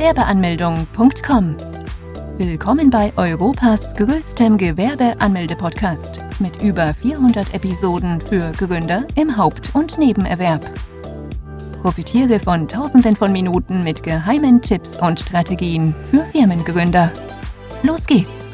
www.gewerbeanmeldung.com. Willkommen bei Europas größtem Gewerbeanmelde-Podcast mit über 400 Episoden für Gründer im Haupt- und Nebenerwerb. Profitiere von Tausenden von Minuten mit geheimen Tipps und Strategien für Firmengründer. Los geht's!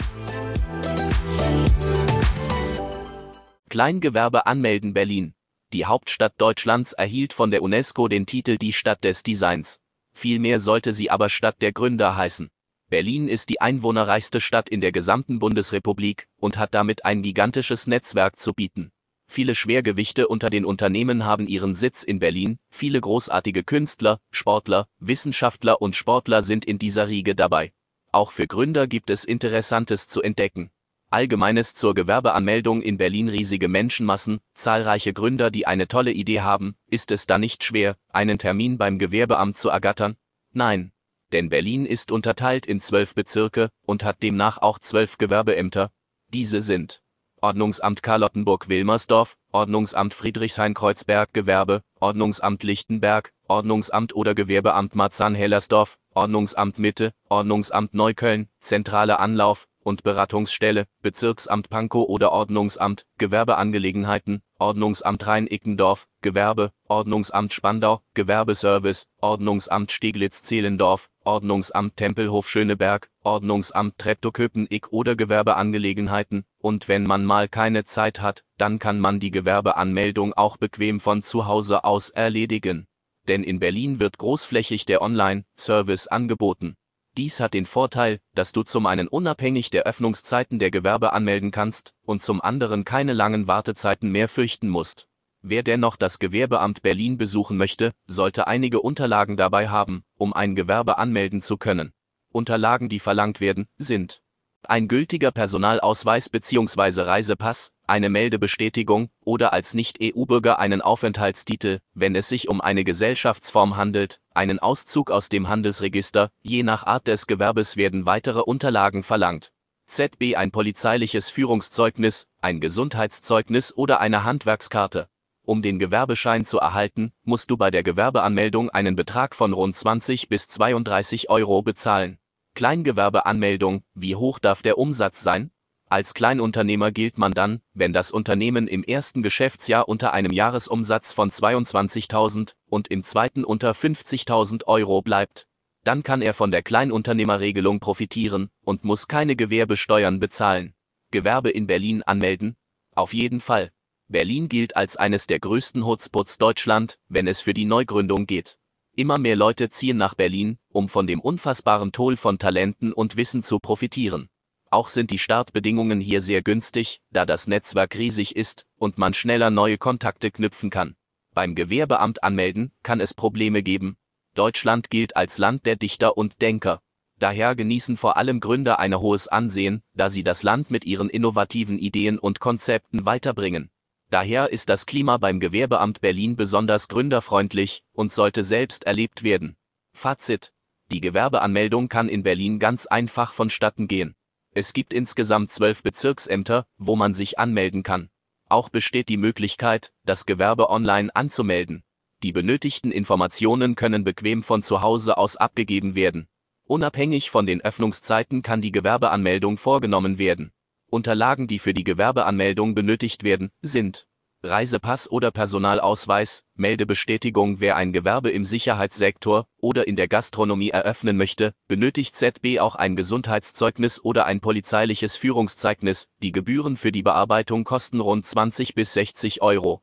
Kleingewerbe anmelden Berlin. Die Hauptstadt Deutschlands erhielt von der UNESCO den Titel Die Stadt des Designs. Vielmehr sollte sie aber Stadt der Gründer heißen. Berlin ist die einwohnerreichste Stadt in der gesamten Bundesrepublik und hat damit ein gigantisches Netzwerk zu bieten. Viele Schwergewichte unter den Unternehmen haben ihren Sitz in Berlin, viele großartige Künstler, Sportler, Wissenschaftler und Sportler sind in dieser Riege dabei. Auch für Gründer gibt es Interessantes zu entdecken. Allgemeines zur Gewerbeanmeldung in Berlin riesige Menschenmassen, zahlreiche Gründer, die eine tolle Idee haben, ist es da nicht schwer, einen Termin beim Gewerbeamt zu ergattern? Nein. Denn Berlin ist unterteilt in zwölf Bezirke und hat demnach auch zwölf Gewerbeämter. Diese sind Ordnungsamt Charlottenburg-Wilmersdorf, Ordnungsamt Friedrichshain-Kreuzberg Gewerbe, Ordnungsamt Lichtenberg, Ordnungsamt oder Gewerbeamt Marzahn-Hellersdorf, Ordnungsamt Mitte, Ordnungsamt Neukölln, zentrale Anlauf, und Beratungsstelle, Bezirksamt Pankow oder Ordnungsamt, Gewerbeangelegenheiten, Ordnungsamt Rhein-Ickendorf, Gewerbe, Ordnungsamt Spandau, Gewerbeservice, Ordnungsamt Steglitz-Zehlendorf, Ordnungsamt Tempelhof Schöneberg, Ordnungsamt Treptow-Köpenick oder Gewerbeangelegenheiten, und wenn man mal keine Zeit hat, dann kann man die Gewerbeanmeldung auch bequem von zu Hause aus erledigen. Denn in Berlin wird großflächig der Online-Service angeboten. Dies hat den Vorteil, dass du zum einen unabhängig der Öffnungszeiten der Gewerbe anmelden kannst und zum anderen keine langen Wartezeiten mehr fürchten musst. Wer dennoch das Gewerbeamt Berlin besuchen möchte, sollte einige Unterlagen dabei haben, um ein Gewerbe anmelden zu können. Unterlagen, die verlangt werden, sind ein gültiger Personalausweis bzw. Reisepass, eine Meldebestätigung oder als Nicht-EU-Bürger einen Aufenthaltstitel, wenn es sich um eine Gesellschaftsform handelt, einen Auszug aus dem Handelsregister, je nach Art des Gewerbes werden weitere Unterlagen verlangt. ZB ein polizeiliches Führungszeugnis, ein Gesundheitszeugnis oder eine Handwerkskarte. Um den Gewerbeschein zu erhalten, musst du bei der Gewerbeanmeldung einen Betrag von rund 20 bis 32 Euro bezahlen. Kleingewerbeanmeldung, wie hoch darf der Umsatz sein? Als Kleinunternehmer gilt man dann, wenn das Unternehmen im ersten Geschäftsjahr unter einem Jahresumsatz von 22.000 und im zweiten unter 50.000 Euro bleibt. Dann kann er von der Kleinunternehmerregelung profitieren und muss keine Gewerbesteuern bezahlen. Gewerbe in Berlin anmelden? Auf jeden Fall. Berlin gilt als eines der größten Hotspots Deutschland, wenn es für die Neugründung geht. Immer mehr Leute ziehen nach Berlin, um von dem unfassbaren Toll von Talenten und Wissen zu profitieren. Auch sind die Startbedingungen hier sehr günstig, da das Netzwerk riesig ist und man schneller neue Kontakte knüpfen kann. Beim Gewerbeamt anmelden kann es Probleme geben. Deutschland gilt als Land der Dichter und Denker. Daher genießen vor allem Gründer ein hohes Ansehen, da sie das Land mit ihren innovativen Ideen und Konzepten weiterbringen. Daher ist das Klima beim Gewerbeamt Berlin besonders gründerfreundlich und sollte selbst erlebt werden. Fazit. Die Gewerbeanmeldung kann in Berlin ganz einfach vonstatten gehen. Es gibt insgesamt zwölf Bezirksämter, wo man sich anmelden kann. Auch besteht die Möglichkeit, das Gewerbe online anzumelden. Die benötigten Informationen können bequem von zu Hause aus abgegeben werden. Unabhängig von den Öffnungszeiten kann die Gewerbeanmeldung vorgenommen werden. Unterlagen, die für die Gewerbeanmeldung benötigt werden, sind Reisepass oder Personalausweis, Meldebestätigung Wer ein Gewerbe im Sicherheitssektor oder in der Gastronomie eröffnen möchte, benötigt ZB auch ein Gesundheitszeugnis oder ein polizeiliches Führungszeugnis. Die Gebühren für die Bearbeitung kosten rund 20 bis 60 Euro.